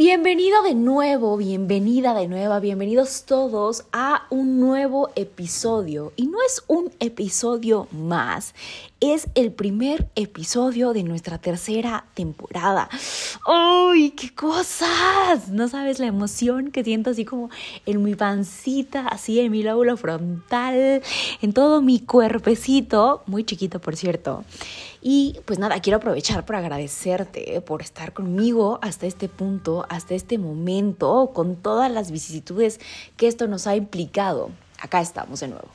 Bienvenido de nuevo, bienvenida de nuevo, bienvenidos todos a un nuevo episodio. Y no es un episodio más, es el primer episodio de nuestra tercera temporada. ¡Ay, qué cosas! No sabes la emoción que siento así como en mi pancita, así en mi lóbulo frontal, en todo mi cuerpecito, muy chiquito por cierto. Y pues nada, quiero aprovechar para agradecerte por estar conmigo hasta este punto, hasta este momento, con todas las vicisitudes que esto nos ha implicado. Acá estamos de nuevo.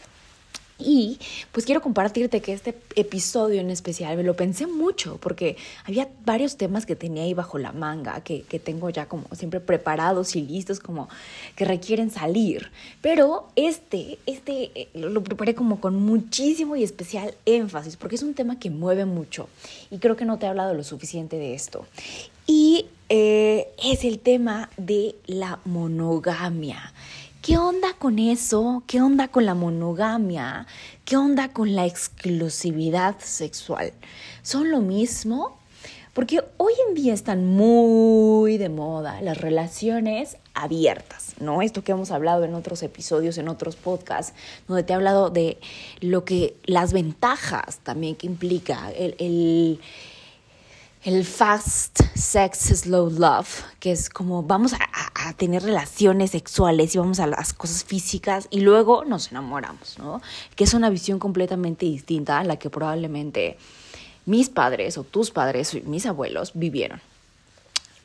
Y pues quiero compartirte que este episodio en especial me lo pensé mucho porque había varios temas que tenía ahí bajo la manga, que, que, tengo ya como siempre preparados y listos, como que requieren salir. Pero este, este eh, lo preparé como con muchísimo y especial énfasis porque es un tema que mueve mucho y creo que no te he hablado lo suficiente de esto. Y eh, es el tema de la monogamia. ¿Qué onda con eso? ¿Qué onda con la monogamia? ¿Qué onda con la exclusividad sexual? ¿Son lo mismo? Porque hoy en día están muy de moda las relaciones abiertas, ¿no? Esto que hemos hablado en otros episodios, en otros podcasts, donde te he hablado de lo que, las ventajas también que implica el, el el fast sex slow love, que es como vamos a, tener relaciones sexuales y vamos a las cosas físicas y luego nos enamoramos, ¿no? Que es una visión completamente distinta a la que probablemente mis padres o tus padres o mis abuelos vivieron.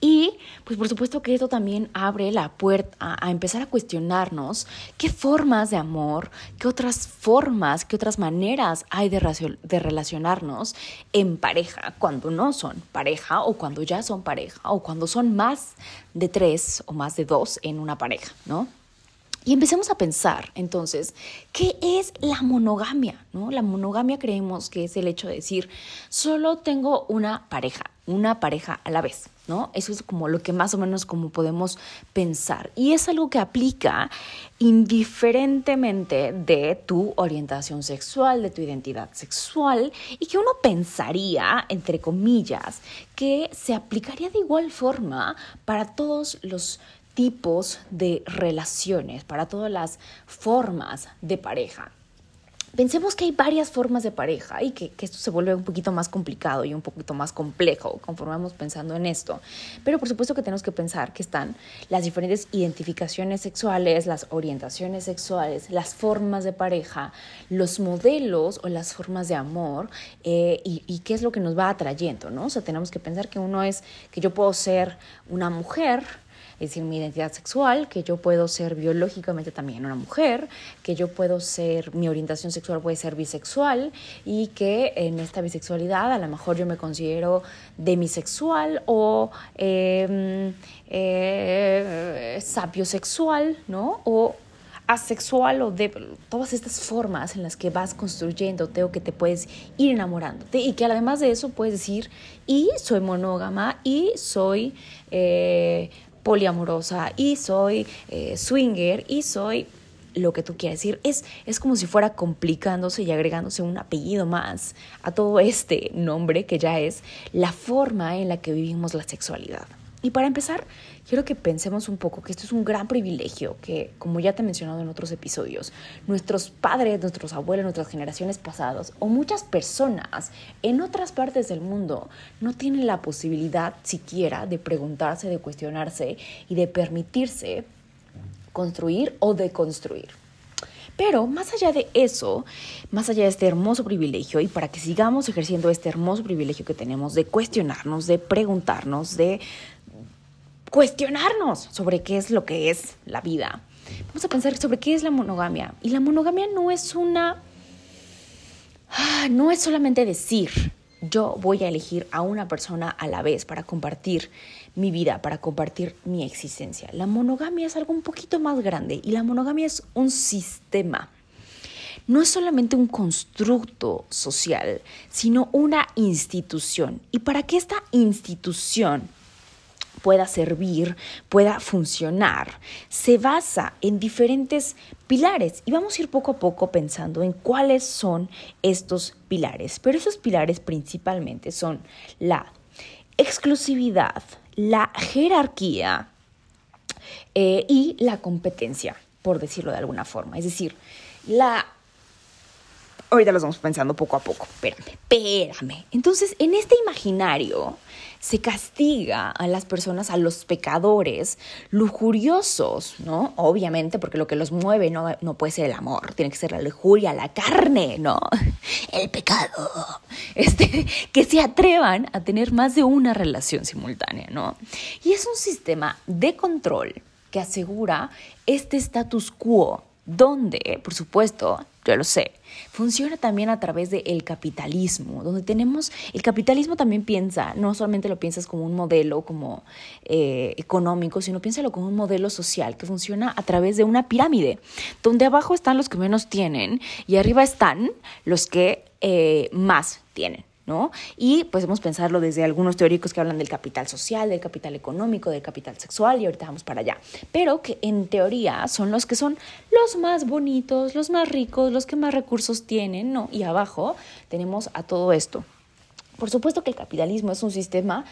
Y pues por supuesto que esto también abre la puerta a, empezar a cuestionarnos qué formas de amor, qué otras formas, qué otras maneras hay de, de relacionarnos en pareja cuando no son pareja o cuando ya son pareja o cuando son más de tres o más de dos en una pareja, ¿no? Y empecemos a pensar entonces, ¿qué es la monogamia? ¿No? La monogamia creemos que es el hecho de decir, solo tengo una pareja, una pareja a la vez, ¿no? Eso es como lo que más o menos como podemos pensar. Y es algo que aplica indiferentemente de tu orientación sexual, de tu identidad sexual, y que uno pensaría, entre comillas, que se aplicaría de igual forma para todos los tipos de relaciones, para todas las formas de pareja. Pensemos que hay varias formas de pareja y que, esto se vuelve un poquito más complicado y un poquito más complejo conforme vamos pensando en esto. Pero por supuesto que tenemos que pensar que están las diferentes identificaciones sexuales, las orientaciones sexuales, las formas de pareja, los modelos o las formas de amor eh, y, y, qué es lo que nos va atrayendo, ¿no? O sea, tenemos que pensar que uno es que yo puedo ser una mujer es decir, mi identidad sexual, que yo puedo ser biológicamente también una mujer, que yo puedo ser, mi orientación sexual puede ser bisexual y que en esta bisexualidad a lo mejor yo me considero demisexual o eh, eh, sapiosexual, ¿no? O asexual o de todas estas formas en las que vas construyéndote o que te puedes ir enamorándote y que además de eso puedes decir y soy monógama y soy eh, poliamorosa y soy eh, swinger y soy lo que tú quieras decir. Es, es como si fuera complicándose y agregándose un apellido más a todo este nombre que ya es la forma en la que vivimos la sexualidad. Y para empezar, quiero que pensemos un poco que esto es un gran privilegio que, como ya te he mencionado en otros episodios, nuestros padres, nuestros abuelos, nuestras generaciones pasadas o muchas personas en otras partes del mundo no tienen la posibilidad siquiera de preguntarse, de cuestionarse y de permitirse construir o deconstruir. Pero más allá de eso, más allá de este hermoso privilegio y para que sigamos ejerciendo este hermoso privilegio que tenemos de cuestionarnos, de preguntarnos, de cuestionarnos sobre qué es lo que es la vida. Vamos a pensar sobre qué es la monogamia. Y la monogamia no es una... Ah, no es solamente decir, yo voy a elegir a una persona a la vez para compartir mi vida, para compartir mi existencia. La monogamia es algo un poquito más grande y la monogamia es un sistema. No es solamente un constructo social, sino una institución. Y para que esta institución pueda servir, pueda funcionar, se basa en diferentes pilares y vamos a ir poco a poco pensando en cuáles son estos pilares. Pero esos pilares principalmente son la exclusividad, la jerarquía eh, y la competencia, por decirlo de alguna forma. Es decir, la ahorita los vamos pensando poco a poco. Espérame, espérame. Entonces, en este imaginario se castiga a las personas, a los pecadores lujuriosos, ¿no? Obviamente, porque lo que los mueve no, no puede ser el amor, tiene que ser la lujuria, la carne, ¿no? El pecado. Este, que se atrevan a tener más de una relación simultánea, ¿no? Y es un sistema de control que asegura este status quo donde, por supuesto, yo lo sé, funciona también a través del capitalismo, donde tenemos, el capitalismo también piensa, no solamente lo piensas como un modelo como eh, económico, sino piénsalo como un modelo social que funciona a través de una pirámide, donde abajo están los que menos tienen y arriba están los que eh, más tienen. Y pues podemos pensarlo desde algunos teóricos que hablan del capital social, del capital económico, del capital sexual y ahorita vamos para allá. Pero que en teoría son los que son los más bonitos, los más ricos, los que más recursos tienen, ¿no? Y abajo tenemos a todo esto. Por supuesto que el capitalismo es un sistema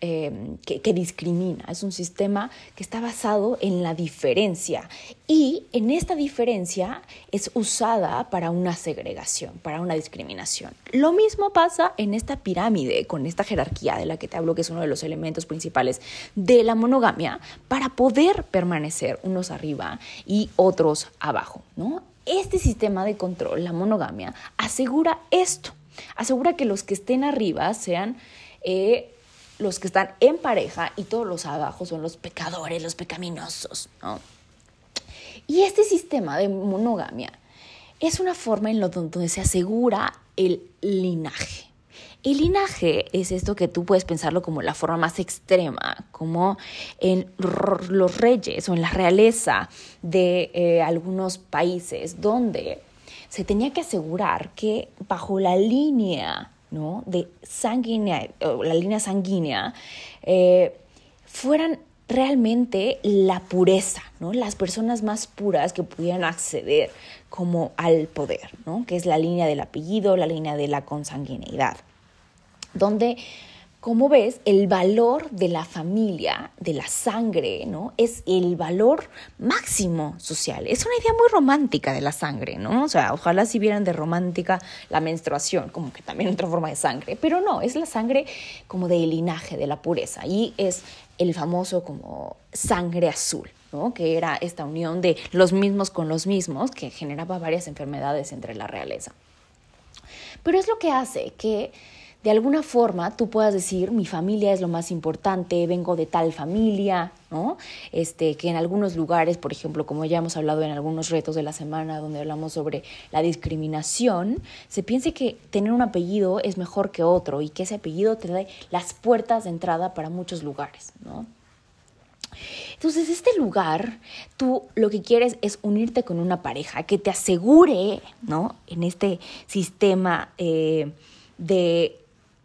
em, que, que, discrimina, es un sistema que está basado en la diferencia y en esta diferencia es usada para una segregación, para una discriminación. Lo mismo pasa en esta pirámide, con esta jerarquía de la que te hablo, que es uno de los elementos principales de la monogamia, para poder permanecer unos arriba y otros abajo. ¿no? Este sistema de control, la monogamia, asegura esto Asegura que los que estén arriba sean eh, los que están en pareja y todos los abajo son los pecadores, los pecaminosos. Y este sistema de monogamia es una forma en donde se asegura el linaje. El linaje es esto que tú puedes pensarlo como la forma más extrema, como en los reyes o en la realeza de eh, algunos países, donde se tenía que asegurar que bajo la línea ¿no? de sanguínea, la línea sanguínea, eh, fueran realmente la pureza, ¿no? Las personas más puras que pudieran acceder como al poder, ¿no? Que es la línea del apellido, la línea de la consanguineidad. Donde como ves, el valor de la familia, de la sangre, ¿no? Es el valor máximo social. Es una idea muy romántica de la sangre, ¿no? O sea, ojalá si vieran de romántica la menstruación, como que también otra forma de sangre, pero no, es la sangre como del linaje, de la pureza. Y es el famoso como sangre azul, ¿no? Que era esta unión de los mismos con los mismos que generaba varias enfermedades entre la realeza. Pero es lo que hace que de alguna forma tú puedas decir, mi familia es lo más importante, vengo de tal familia, ¿no? Este, que en algunos lugares, por ejemplo, como ya hemos hablado en algunos retos de la semana donde hablamos sobre la discriminación, se piense que tener un apellido es mejor que otro y que ese apellido te da las puertas de entrada para muchos lugares, ¿no? Entonces, este lugar, tú lo que quieres es unirte con una pareja que te asegure, ¿no? En este sistema eh, de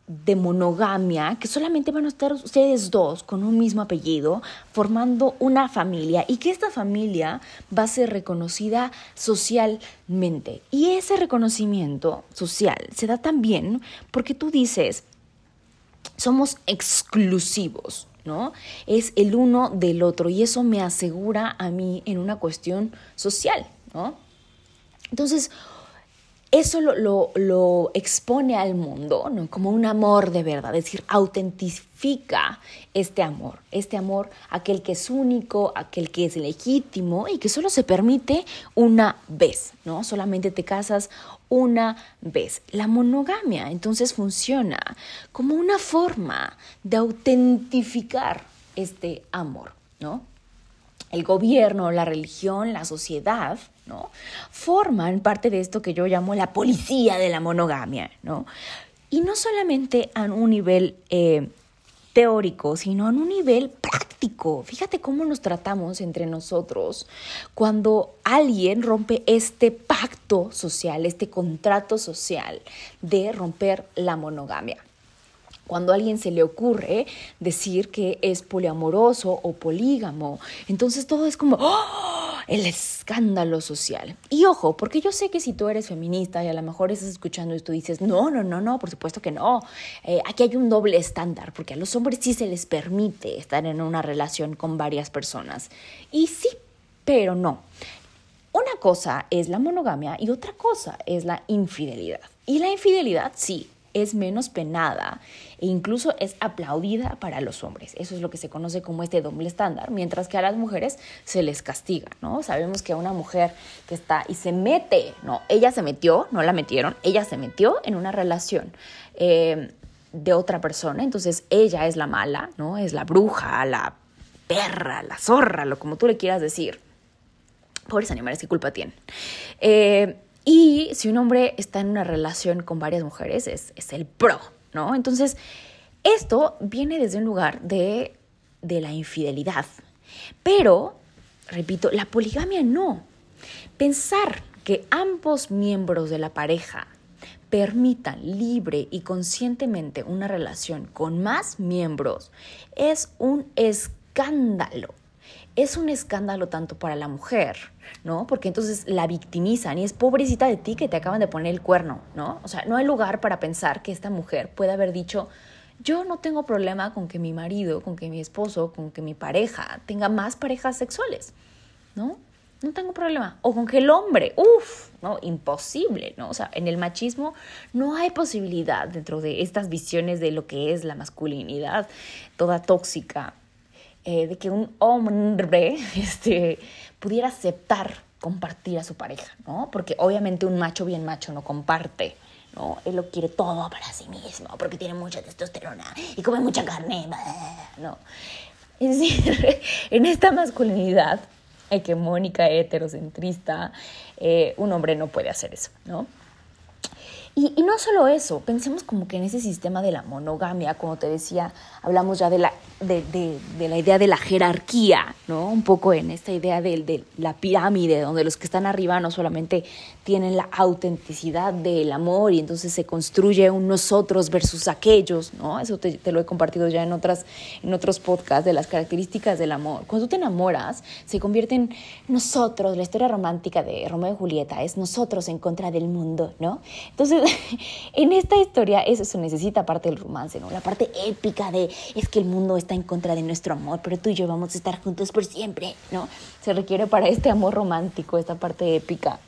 de monogamia, que solamente van a estar ustedes dos con un mismo apellido, formando una familia y que esta familia va a ser reconocida socialmente. Y ese reconocimiento social se da también porque tú dices, somos exclusivos, ¿no? Es el uno del otro y eso me asegura a mí en una cuestión social, ¿no? Entonces, eso lo, expone al mundo ¿no? como un amor de verdad, es decir, autentifica este amor, este amor, aquel que es único, aquel que es legítimo y que solo se permite una vez, ¿no? Solamente te casas una vez. La monogamia entonces funciona como una forma de autentificar este amor, ¿no? El gobierno, la religión, la sociedad, ¿no? Forman parte de esto que yo llamo la policía de la monogamia, ¿no? Y no solamente a un nivel eh, teórico, sino en un nivel práctico. Fíjate cómo nos tratamos entre nosotros cuando alguien rompe este pacto social, este contrato social de romper la monogamia cuando a alguien se le ocurre decir que es poliamoroso o polígamo. Entonces todo es como ¡oh! el escándalo social. Y ojo, porque yo sé que si tú eres feminista y a lo mejor estás escuchando y tú dices, no, no, no, no, por supuesto que no. Eh, aquí hay un doble estándar, porque a los hombres sí se les permite estar en una relación con varias personas. Y sí, pero no. Una cosa es la monogamia y otra cosa es la infidelidad. Y la infidelidad, sí, es menos penada e incluso es aplaudida para los hombres. Eso es lo que se conoce como este doble estándar, mientras que a las mujeres se les castiga, ¿no? Sabemos que a una mujer que está y se mete, ¿no? Ella se metió, no la metieron, ella se metió en una relación. Eh, de otra persona, entonces ella es la mala, ¿no? Es la bruja, la perra, la zorra, lo como tú le quieras decir. Pobres animales, ¿qué culpa tienen? Eh, y si un hombre está en una relación con varias mujeres, es, el pro, ¿no? Entonces, esto viene desde un lugar de, de la infidelidad. Pero, repito, la poligamia no. Pensar que ambos miembros de la pareja permitan libre y conscientemente una relación con más miembros es un escándalo es un escándalo tanto para la mujer, ¿no? Porque entonces la victimizan y es pobrecita de ti que te acaban de poner el cuerno, ¿no? O sea, no hay lugar para pensar que esta mujer puede haber dicho, yo no tengo problema con que mi marido, con que mi esposo, con que mi pareja tenga más parejas sexuales, ¿no? No tengo problema. O con que el hombre, uff, ¿no? Imposible, ¿no? O sea, en el machismo no hay posibilidad dentro de estas visiones de lo que es la masculinidad, toda tóxica, eh, de que un hombre este, pudiera aceptar compartir a su pareja, ¿no? Porque obviamente un macho bien macho no comparte, ¿no? Él lo quiere todo para sí mismo, porque tiene mucha testosterona y come mucha carne, ¿no? En esta masculinidad hegemónica, heterocentrista, eh, un hombre no puede hacer eso, ¿no? Y, y, no solo eso, pensemos como que en ese sistema de la monogamia, como te decía, hablamos ya de la, de, de, la idea de la jerarquía, ¿no? Un poco en esta idea de, la pirámide, donde los que están arriba no solamente tienen la autenticidad del amor y entonces se construye un nosotros versus aquellos, ¿no? Eso te, te lo he compartido ya en, otras, en otros podcasts de las características del amor. Cuando tú te enamoras, se convierte en nosotros, la historia romántica de Romeo y Julieta es nosotros en contra del mundo, ¿no? Entonces, en esta historia eso se necesita parte del romance, ¿no? La parte épica de es que el mundo está en contra de nuestro amor, pero tú y yo vamos a estar juntos por siempre, ¿no? Se requiere para este amor romántico, esta parte épica.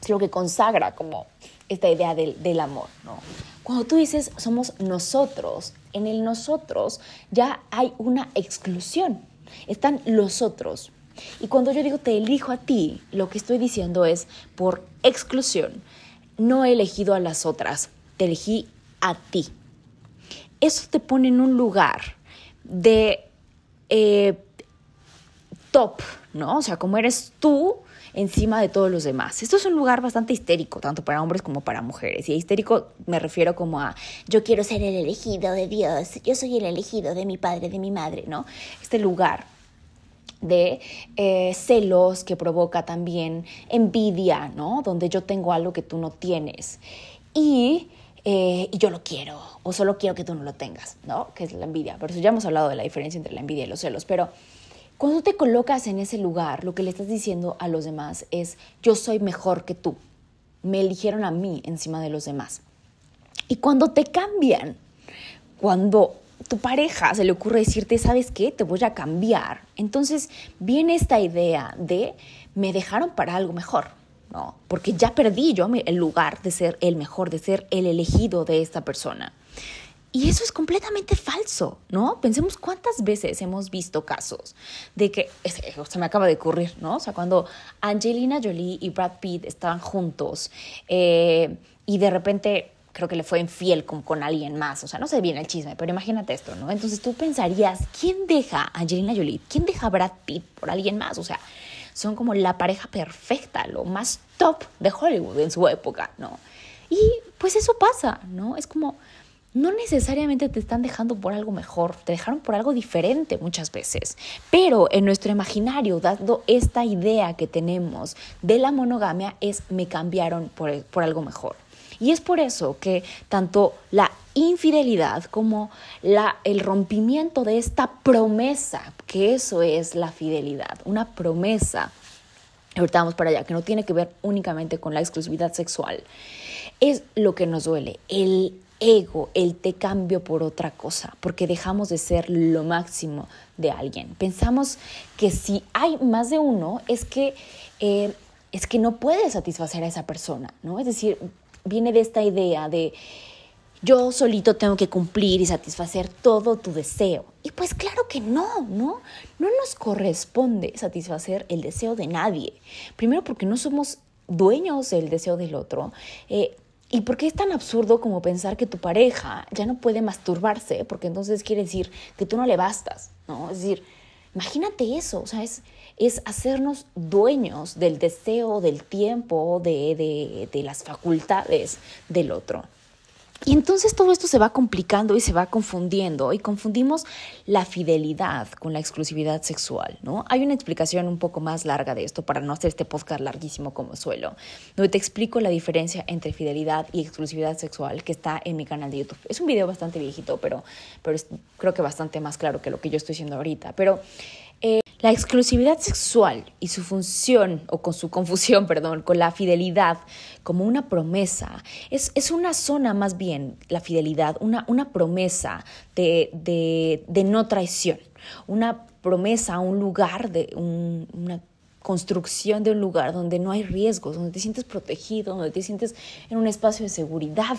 Es lo que consagra como esta idea del, del amor, ¿no? Cuando tú dices somos nosotros, en el nosotros ya hay una exclusión. Están los otros. Y cuando yo digo te elijo a ti, lo que estoy diciendo es por exclusión no he elegido a las otras, te elegí a ti. Eso te pone en un lugar de eh, top, ¿no? O sea, como eres tú encima de todos los demás. Esto es un lugar bastante histérico, tanto para hombres como para mujeres. Y histérico me refiero como a yo quiero ser el elegido de Dios, yo soy el elegido de mi padre, de mi madre, ¿no? Este lugar de eh, celos que provoca también envidia, ¿no? Donde yo tengo algo que tú no tienes. Y, eh, y, yo lo quiero, o solo quiero que tú no lo tengas, ¿no? Que es la envidia. Pero eso ya hemos hablado de la diferencia entre la envidia y los celos. Pero cuando te colocas en ese lugar, lo que le estás diciendo a los demás es, yo soy mejor que tú. Me eligieron a mí encima de los demás. Y cuando te cambian, cuando tu pareja se le ocurre decirte, ¿sabes qué? Te voy a cambiar. Entonces viene esta idea de, me dejaron para algo mejor, ¿no? Porque ya perdí yo el lugar de ser el mejor, de ser el elegido de esta persona. Y eso es completamente falso, ¿no? Pensemos cuántas veces hemos visto casos de que, se me acaba de ocurrir, ¿no? O sea, cuando Angelina Jolie y Brad Pitt estaban juntos eh, y de repente creo que le fue infiel con, con alguien más. O sea, no sé bien el chisme, pero imagínate esto, ¿no? Entonces tú pensarías, ¿quién deja a Angelina Jolie? ¿Quién deja a Brad Pitt por alguien más? O sea, son como la pareja perfecta, lo más top de Hollywood en su época, ¿no? Y pues eso pasa, ¿no? Es como, no necesariamente te están dejando por algo mejor, te dejaron por algo diferente muchas veces. Pero en nuestro imaginario, dando esta idea que tenemos de la monogamia, es me cambiaron por, por algo mejor. Y es por eso que tanto la infidelidad como la, el rompimiento de esta promesa, que eso es la fidelidad, una promesa, ahorita vamos para allá, que no tiene que ver únicamente con la exclusividad sexual, es lo que nos duele, el ego, el te cambio por otra cosa, porque dejamos de ser lo máximo de alguien. Pensamos que si hay más de uno, es que, eh, es que no puede satisfacer a esa persona, ¿no? Es decir, viene de esta idea de yo solito tengo que cumplir y satisfacer todo tu deseo. Y pues claro que no, ¿no? No nos corresponde satisfacer el deseo de nadie. Primero porque no somos dueños del deseo del otro. Eh, ¿Y por qué es tan absurdo como pensar que tu pareja ya no puede masturbarse? Porque entonces quiere decir que tú no le bastas, ¿no? Es decir, imagínate eso, o sea, es, es hacernos dueños del deseo, del tiempo, de, de, de las facultades del otro. Y entonces todo esto se va complicando y se va confundiendo y confundimos la fidelidad con la exclusividad sexual, ¿no? Hay una explicación un poco más larga de esto para no hacer este podcast larguísimo como suelo, donde te explico la diferencia entre fidelidad y exclusividad sexual que está en mi canal de YouTube. Es un video bastante viejito, pero, pero es, creo que bastante más claro que lo que yo estoy diciendo ahorita. Pero la exclusividad sexual y su función, o con su confusión, perdón, con la fidelidad como una promesa, es, es una zona más bien, la fidelidad, una, una promesa de, de, no traición, una promesa a un lugar, de una construcción de un lugar donde no hay riesgos, donde te sientes protegido, donde te sientes en un espacio de seguridad.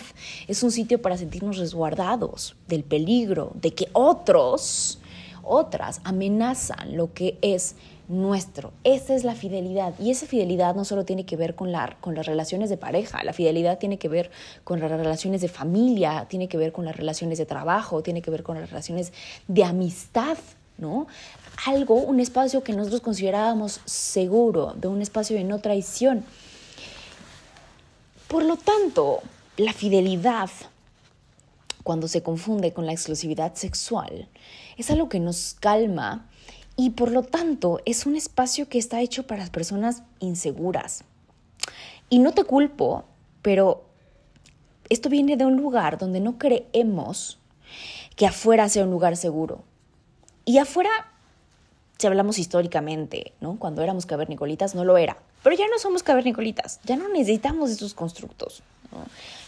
Es un sitio para sentirnos resguardados del peligro, de que otros otras amenazan lo que es nuestro. Esa es la fidelidad. Y esa fidelidad no solo tiene que ver con, la, con las relaciones de pareja, la fidelidad tiene que ver con las relaciones de familia, tiene que ver con las relaciones de trabajo, tiene que ver con las relaciones de amistad, ¿no? Algo, un espacio que nosotros considerábamos seguro, de un espacio de no traición. Por lo tanto, la fidelidad cuando se confunde con la exclusividad sexual, es algo que nos calma y por lo tanto es un espacio que está hecho para las personas inseguras. Y no te culpo, pero esto viene de un lugar donde no creemos que afuera sea un lugar seguro. Y afuera, si hablamos históricamente, ¿no? Cuando éramos cavernicolitas no lo era. Pero ya no somos cavernicolitas, ya no necesitamos estos constructos.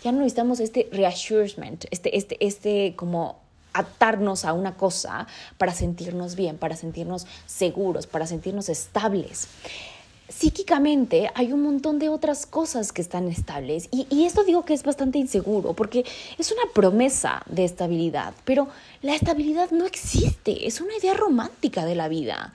Ya no necesitamos este reassurement, este, este, este como atarnos a una cosa para sentirnos bien, para sentirnos seguros, para sentirnos estables. Psíquicamente hay un montón de otras cosas que están estables. Y, y, esto digo que es bastante inseguro porque es una promesa de estabilidad, pero la estabilidad no existe, es una idea romántica de la vida.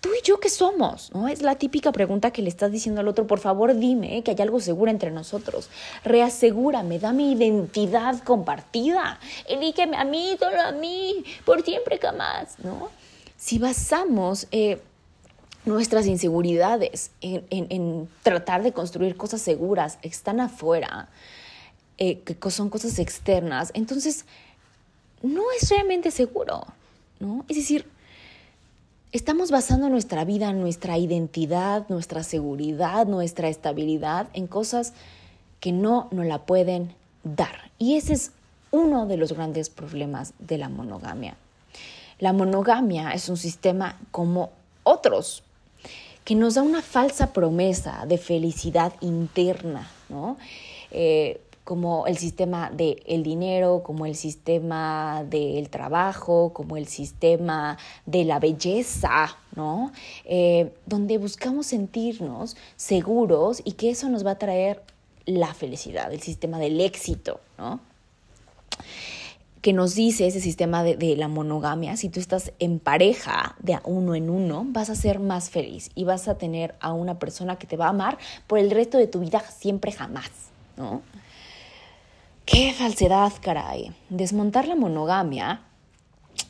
Tú y yo qué somos, ¿no? Es la típica pregunta que le estás diciendo al otro, por favor dime que hay algo seguro entre nosotros, reasegúrame, da mi identidad compartida, elíqueme a mí, solo a mí, por siempre jamás, ¿no? Si basamos eh, nuestras inseguridades en, tratar de construir cosas seguras están afuera, eh, que son cosas externas, entonces no es realmente seguro, ¿no? Es decir, Estamos basando nuestra vida, nuestra identidad, nuestra seguridad, nuestra estabilidad en cosas que no nos la pueden dar. Y ese es uno de los grandes problemas de la monogamia. La monogamia es un sistema como otros, que nos da una falsa promesa de felicidad interna, ¿no? Eh, como el sistema del dinero, como el sistema del trabajo, como el sistema de la belleza, ¿no? Eh, donde buscamos sentirnos seguros y que eso nos va a traer la felicidad, el sistema del éxito, ¿no? Que nos dice ese sistema de, la monogamia, si tú estás en pareja de uno en uno, vas a ser más feliz y vas a tener a una persona que te va a amar por el resto de tu vida siempre jamás, ¿no? Qué falsedad, caray. Desmontar la monogamia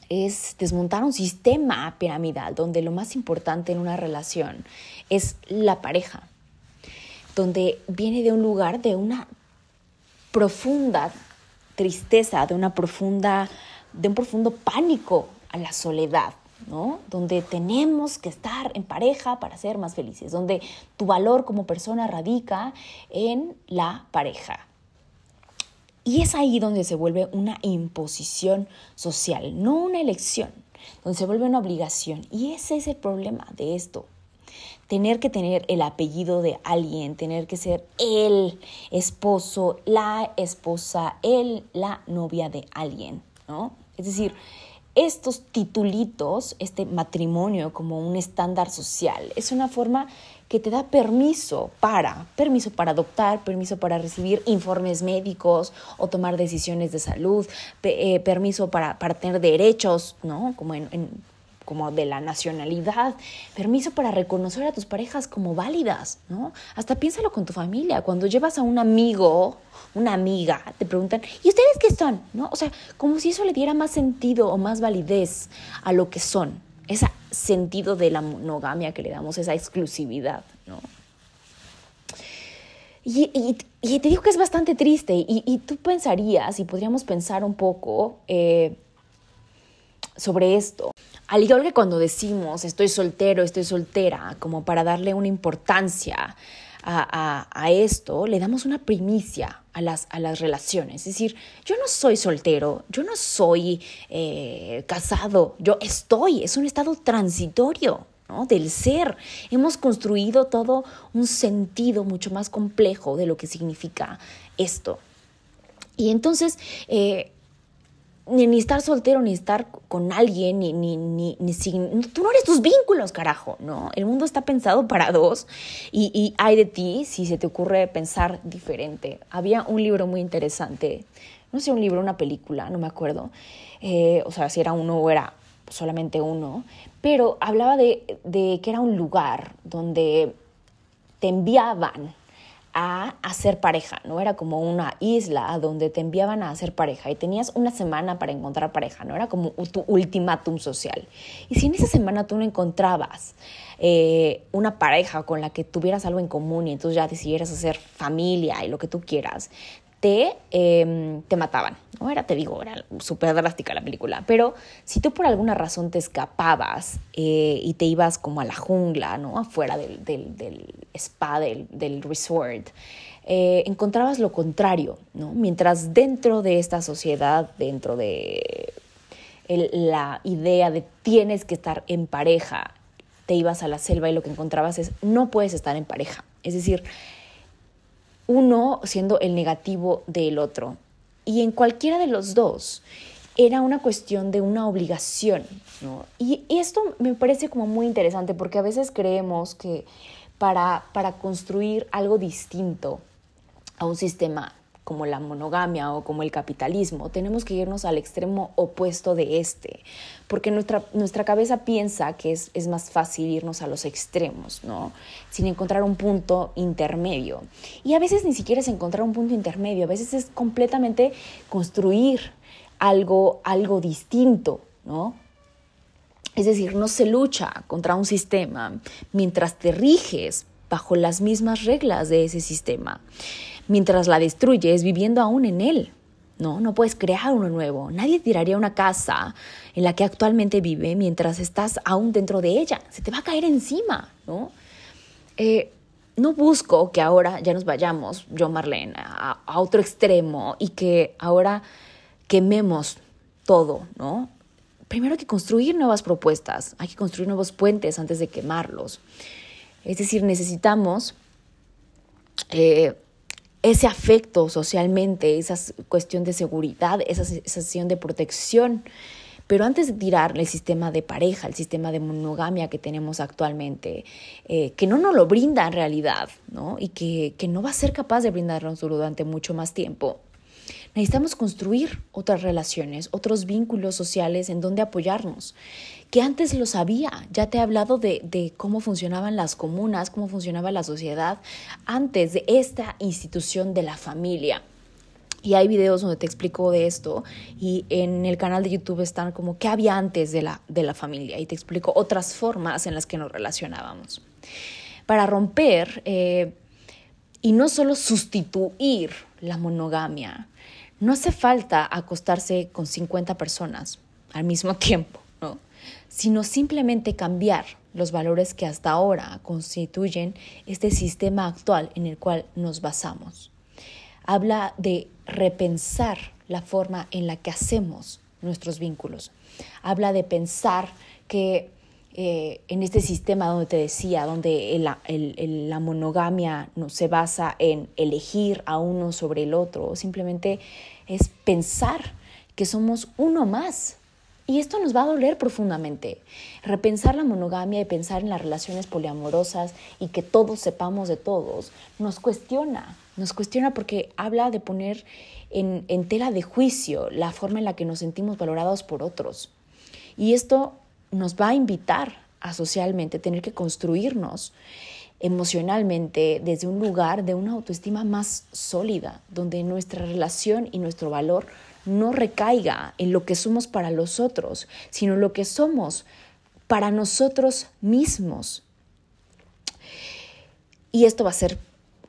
es desmontar un sistema piramidal donde lo más importante en una relación es la pareja, donde viene de un lugar de una profunda tristeza, de una profunda, de un profundo pánico a la soledad, ¿no? Donde tenemos que estar en pareja para ser más felices, donde tu valor como persona radica en la pareja. Y es ahí donde se vuelve una imposición social, no una elección, donde se vuelve una obligación. Y ese es el problema de esto. Tener que tener el apellido de alguien, tener que ser el esposo, la esposa, él, la novia de alguien, ¿no? Es decir, estos titulitos, este matrimonio como un estándar social, es una forma que te da permiso para, permiso para adoptar, permiso para recibir informes médicos o tomar decisiones de salud, eh, permiso para, para, tener derechos, ¿no? Como en, como de la nacionalidad, permiso para reconocer a tus parejas como válidas, ¿no? Hasta piénsalo con tu familia, cuando llevas a un amigo, una amiga, te preguntan, ¿y ustedes qué son? ¿No? O sea, como si eso le diera más sentido o más validez a lo que son, ese sentido de la monogamia que le damos, esa exclusividad, ¿no? Y, te digo que es bastante triste y, tú pensarías, y podríamos pensar un poco eh, sobre esto, al igual que cuando decimos estoy soltero, estoy soltera, como para darle una importancia a, esto, le damos una primicia a las, a las, relaciones. Es decir, yo no soy soltero, yo no soy eh, casado, yo estoy, es un estado transitorio. ¿no? del ser. Hemos construido todo un sentido mucho más complejo de lo que significa esto. Y entonces, eh, ni, estar soltero, ni estar con alguien, ni, ni, ni, ni tú no eres tus vínculos, carajo, ¿no? El mundo está pensado para dos y, y hay de ti si se te ocurre pensar diferente. Había un libro muy interesante, no sé, un libro, una película, no me acuerdo, eh, o sea, si era uno o era solamente uno, pero hablaba de, de que era un lugar donde te enviaban a hacer pareja, ¿no? Era como una isla donde te enviaban a hacer pareja y tenías una semana para encontrar pareja, ¿no? Era como tu ultimátum social. Y si en esa semana tú no encontrabas eh, una pareja con la que tuvieras algo en común y entonces ya decidieras hacer familia y lo que tú quieras, te, em, te mataban. ¿no? Era, te digo, era súper drástica la película. Pero si tú por alguna razón te escapabas eh, y te ibas como a la jungla, ¿no? afuera del, del, spa, del, del resort, eh, encontrabas lo contrario. ¿no? Mientras dentro de esta sociedad, dentro de la idea de tienes que estar en pareja, te ibas a la selva y lo que encontrabas es no puedes estar en pareja. Es decir, uno siendo el negativo del otro. Y en cualquiera de los dos era una cuestión de una obligación. Y, esto me parece como muy interesante porque a veces creemos que para, para construir algo distinto a un sistema como la monogamia o como el capitalismo, tenemos que irnos al extremo opuesto de este, porque nuestra, nuestra cabeza piensa que es, es más fácil irnos a los extremos, ¿no? Sin encontrar un punto intermedio. Y a veces ni siquiera es encontrar un punto intermedio, a veces es completamente construir algo, algo distinto, ¿no? Es decir, no se lucha contra un sistema mientras te riges bajo las mismas reglas de ese sistema mientras la destruyes viviendo aún en él. No, no puedes crear uno nuevo. Nadie tiraría una casa en la que actualmente vive mientras estás aún dentro de ella. Se te va a caer encima, ¿no? Eh, no busco que ahora ya nos vayamos, yo Marlene, a, otro extremo y que ahora quememos todo, ¿no? Primero hay que construir nuevas propuestas, hay que construir nuevos puentes antes de quemarlos. Es decir, necesitamos eh, ese afecto socialmente, esa cuestión de seguridad, esa sensación de protección. Pero antes de tirar el sistema de pareja, el sistema de monogamia que tenemos actualmente, eh, que no nos lo brinda en realidad, ¿no? Y que, que no va a ser capaz de brindarnos durante mucho más tiempo, necesitamos construir otras relaciones, otros vínculos sociales en donde apoyarnos que antes lo sabía. Ya te he hablado de, cómo funcionaban las comunas, cómo funcionaba la sociedad antes de esta institución de la familia. Y hay videos donde te explico de esto y en el canal de YouTube están como qué había antes de la, de la familia y te explico otras formas en las que nos relacionábamos. Para romper eh, y no solo sustituir la monogamia, no hace falta acostarse con 50 personas al mismo tiempo. Sino simplemente cambiar los valores que hasta ahora constituyen este sistema actual en el cual nos basamos. Habla de repensar la forma en la que hacemos nuestros vínculos. Habla de pensar que eh, en este sistema donde te decía, donde la monogamia no, se basa en elegir a uno sobre el otro, simplemente es pensar que somos uno más. Y esto nos va a doler profundamente. Repensar la monogamia y pensar en las relaciones poliamorosas y que todos sepamos de todos, nos cuestiona, nos cuestiona porque habla de poner en, tela de juicio la forma en la que nos sentimos valorados por otros. Y esto nos va a invitar a socialmente tener que construirnos emocionalmente desde un lugar de una autoestima más sólida, donde nuestra relación y nuestro valor no recaiga en lo que somos para los otros, sino lo que somos para nosotros mismos. Y esto va a ser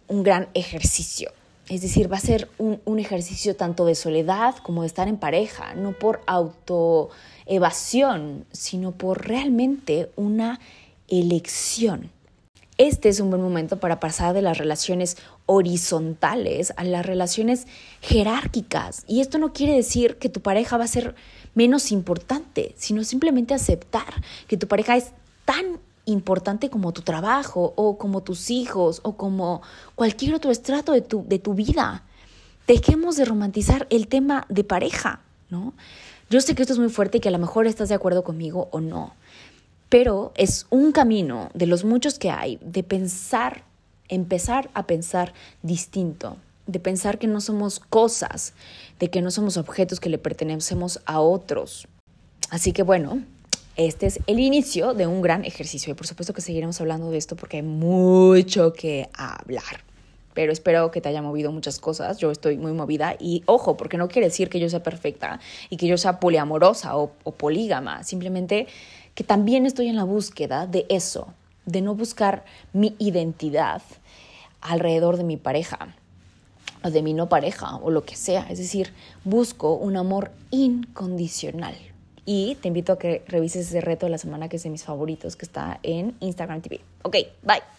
un gran ejercicio. Es decir, va a ser un, un ejercicio tanto de soledad como de estar en pareja, no por auto evasión, sino por realmente una elección. Este es un buen momento para pasar de las relaciones horizontales a las relaciones jerárquicas. Y esto no quiere decir que tu pareja va a ser menos importante, sino simplemente aceptar que tu pareja es tan importante como tu trabajo o como tus hijos o como cualquier otro estrato de tu, de tu vida. Dejemos de romantizar el tema de pareja, ¿no? Yo sé que esto es muy fuerte y que a lo mejor estás de acuerdo conmigo o no, pero es un camino de los muchos que hay de pensar, empezar a pensar distinto, de pensar que no somos cosas, de que no somos objetos que le pertenecemos a otros. Así que bueno, este es el inicio de un gran ejercicio y por supuesto que seguiremos hablando de esto porque hay mucho que hablar pero espero que te haya movido muchas cosas. Yo estoy muy movida y ojo, porque no quiere decir que yo sea perfecta y que yo sea poliamorosa o, polígama, simplemente que también estoy en la búsqueda de eso, de no buscar mi identidad alrededor de mi pareja o de mi no pareja o lo que sea. Es decir, busco un amor incondicional. Y te invito a que revises ese reto de la semana que es de mis favoritos, que está en Instagram TV. Ok, bye.